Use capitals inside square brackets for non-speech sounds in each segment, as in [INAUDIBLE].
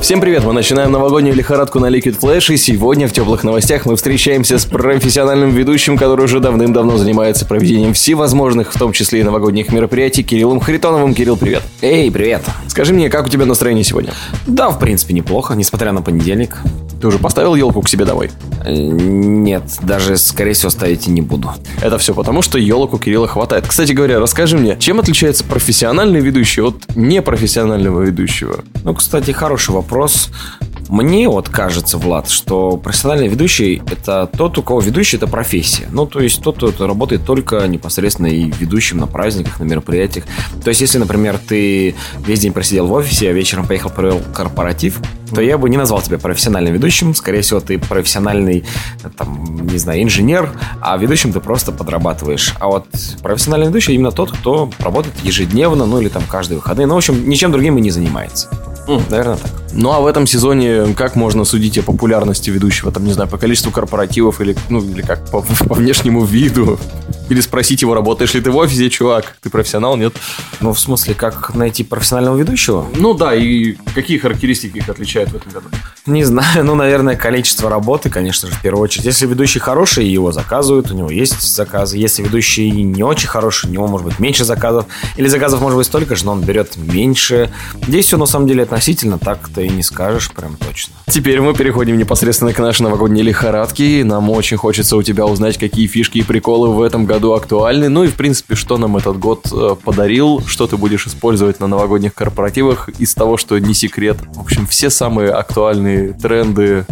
Всем привет! Мы начинаем новогоднюю лихорадку на Liquid Flash, и сегодня в теплых новостях мы встречаемся с профессиональным ведущим, который уже давным-давно занимается проведением всевозможных, в том числе и новогодних мероприятий, Кириллом Харитоновым. Кирилл, привет! Эй, привет. Скажи мне, как у тебя настроение сегодня? Да, в принципе, неплохо, несмотря на понедельник. Ты уже поставил елку к себе домой? Э, Нет, даже, скорее всего, ставить и не буду. Это все потому, что елок у Кирилла хватает. Кстати говоря, расскажи мне, чем отличается профессиональный ведущий от непрофессионального ведущего? Ну, кстати, хороший вопрос. Мне вот кажется, Влад, что профессиональный ведущий – это тот, у кого ведущий – это профессия. Ну, то есть тот, кто работает только непосредственно и ведущим на праздниках, на мероприятиях. То есть, если, например, ты весь день просидел в офисе, а вечером поехал провел корпоратив, то я бы не назвал тебя профессиональным ведущим. Скорее всего, ты профессиональный, там, не знаю, инженер, а ведущим ты просто подрабатываешь. А вот профессиональный ведущий именно тот, кто работает ежедневно, ну или там каждые выходные. Ну, в общем, ничем другим и не занимается. Наверное, так. Ну а в этом сезоне как можно судить о популярности ведущего? Там, не знаю, по количеству корпоративов или, ну, или как, по, [LAUGHS] по внешнему виду? Или спросить его, работаешь ли ты в офисе, чувак? Ты профессионал, нет? Ну, в смысле, как найти профессионального ведущего? Ну да, и какие характеристики их отличают в этом году? Не знаю, [LAUGHS] ну, наверное, количество работы, конечно же, в первую очередь. Если ведущий хороший, его заказывают, у него есть заказы. Если ведущий не очень хороший, у него может быть меньше заказов. Или заказов может быть столько же, но он берет меньше. Здесь все на самом деле относительно, так-то и не скажешь прям точно. Теперь мы переходим непосредственно к нашей новогодней лихорадке. Нам очень хочется у тебя узнать, какие фишки и приколы в этом году актуальны. Ну и, в принципе, что нам этот год э, подарил, что ты будешь использовать на новогодних корпоративах из того, что не секрет. В общем, все самые актуальные тренды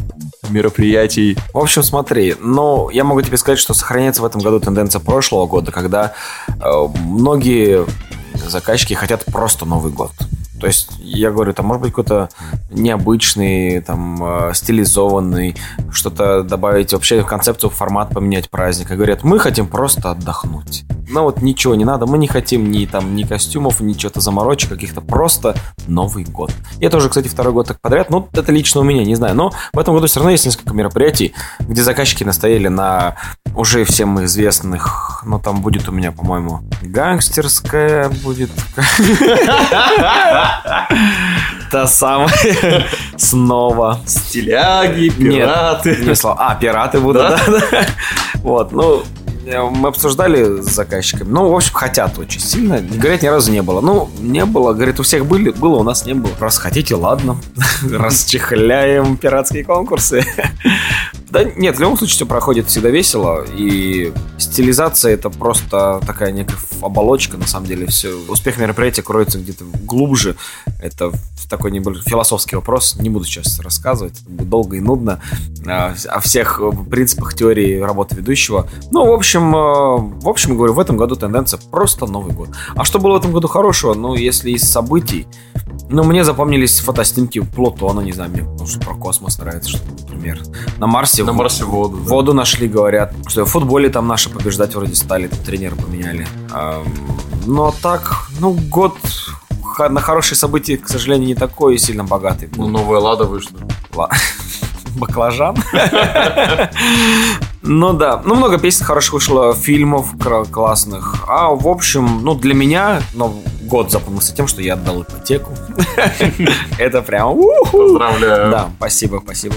мероприятий. В общем, смотри, ну, я могу тебе сказать, что сохраняется в этом году тенденция прошлого года, когда э, многие заказчики хотят просто Новый год. То есть, я говорю, там может быть какой-то необычный, там, э, стилизованный, что-то добавить, вообще концепцию, формат поменять праздника. Говорят, мы хотим просто отдохнуть. Ну вот ничего не надо, мы не хотим ни там ни костюмов, ни чего-то заморочек каких-то, просто Новый год. И это уже, кстати, второй год так подряд, ну это лично у меня, не знаю, но в этом году все равно есть несколько мероприятий, где заказчики настояли на уже всем известных, ну там будет у меня, по-моему, гангстерская будет. Та самая снова. Стиляги, Нет, не слова. А, пираты будут, да? да. Вот, ну, мы обсуждали с заказчиками. Ну, в общем, хотят очень сильно. Говорят, ни разу не было. Ну, не было. Говорит, у всех были, было, у нас не было. Раз хотите, ладно. [LAUGHS] Расчехляем пиратские конкурсы. Да нет, в любом случае все проходит всегда весело. И стилизация это просто такая некая оболочка, на самом деле. Все. Успех мероприятия кроется где-то глубже. Это такой небольшой философский вопрос. Не буду сейчас рассказывать. Это будет долго и нудно. а, О всех принципах теории работы ведущего. Ну, в общем, э, в общем, говорю, в этом году тенденция просто Новый год. А что было в этом году хорошего? Ну, если из событий, ну, мне запомнились фотоснимки Плутона, не знаю, мне потому что про космос нравится, что, например. На Марсе, На Марсе воду. да. воду нашли, говорят. Что в футболе там наши побеждать вроде стали, там тренера поменяли. Но так, ну, год на хорошие события, к сожалению, не такой сильно богатый. Ну, новая Лада вышла. Ла- [LAUGHS] Баклажан. Ну да, ну много песен хороших вышло, фильмов классных. А в общем, ну для меня ну, год запомнился тем, что я отдал ипотеку. [LAUGHS] Это прям. Поздравляю. Да, спасибо, спасибо.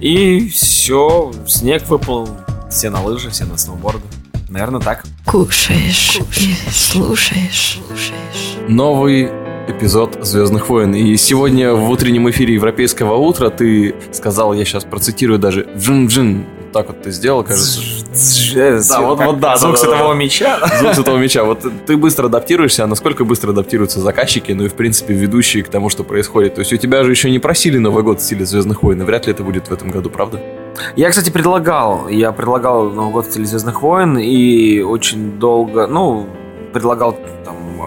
И все, снег выпал, все на лыжи, все на сноуборды. Наверное, так. Кушаешь и слушаешь. Новый эпизод Звездных войн. И сегодня в утреннем эфире Европейского утра ты сказал, я сейчас процитирую даже джин-джин. Вот так вот ты сделал, кажется. Да, вот- вот да, Звук светового да. меча. [LAUGHS] Звук этого мяча. Вот [LAUGHS] ты быстро адаптируешься, а насколько быстро адаптируются заказчики, ну и в принципе ведущие к тому, что происходит. То есть у тебя же еще не просили Новый год в стиле Звездных войн, и вряд ли это будет в этом году, правда? Я, кстати, предлагал. Я предлагал Новый год в стиле Звездных войн и очень долго, ну, предлагал там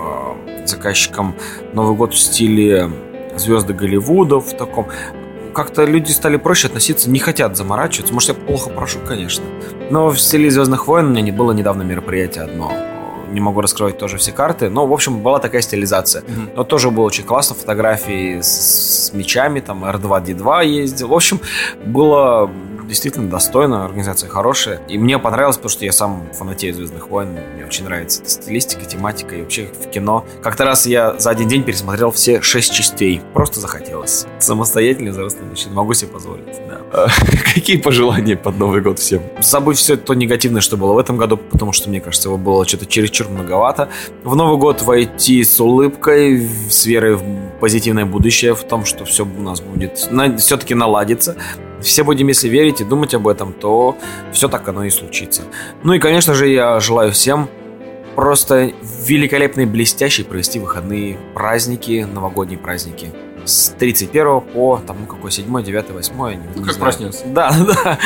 э, заказчикам Новый год в стиле звезды Голливуда в таком. Как-то люди стали проще относиться, не хотят заморачиваться. Может, я плохо прошу, конечно. Но в стиле Звездных войн у меня не было недавно мероприятие одно. не могу раскрывать тоже все карты. Но, в общем, была такая стилизация. Но тоже было очень классно. Фотографии с, с мечами, там R2-D2 ездил. В общем, было действительно достойно, организация хорошая. И мне понравилось, потому что я сам фанатею «Звездных войн». Мне очень нравится эта стилистика, тематика и вообще в кино. Как-то раз я за один день пересмотрел все шесть частей. Просто захотелось. Самостоятельный взрослый мужчина. Могу себе позволить, да. [LAUGHS] Какие пожелания под Новый год всем? Забыть все то негативное, что было в этом году, потому что, мне кажется, его было что-то чересчур многовато. В Новый год войти с улыбкой, с верой в позитивное будущее, в том, что все у нас будет все-таки наладится. Все будем, если верить и думать об этом, то все так оно и случится. Ну и, конечно же, я желаю всем просто великолепные, блестящие провести выходные праздники, новогодние праздники. С 31 по, там, ну, какой, 7, 9, 8, я не, не как знаю. проснется. Да, [LAUGHS] да,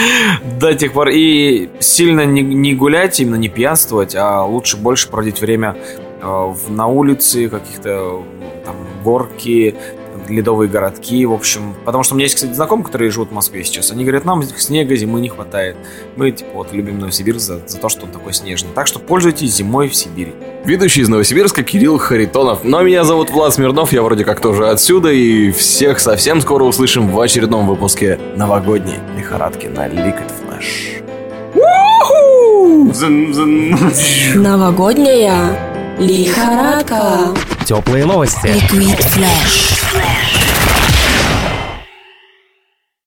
до тех пор. И сильно не, не гулять, именно не пьянствовать, а лучше больше проводить время э, на улице, каких-то там горки, ледовые городки, в общем. Потому что у меня есть, кстати, знакомые, которые живут в Москве сейчас. Они говорят, нам снега зимы не хватает. Мы, типа, вот, любим Новосибирск за, за то, что он такой снежный. Так что пользуйтесь зимой в Сибири. Ведущий из Новосибирска Кирилл Харитонов. Но меня зовут Влад Смирнов, я вроде как тоже отсюда, и всех совсем скоро услышим в очередном выпуске новогодней лихорадки на Liquid Flash. Новогодняя лихорадка. Теплые новости. Liquid Flash.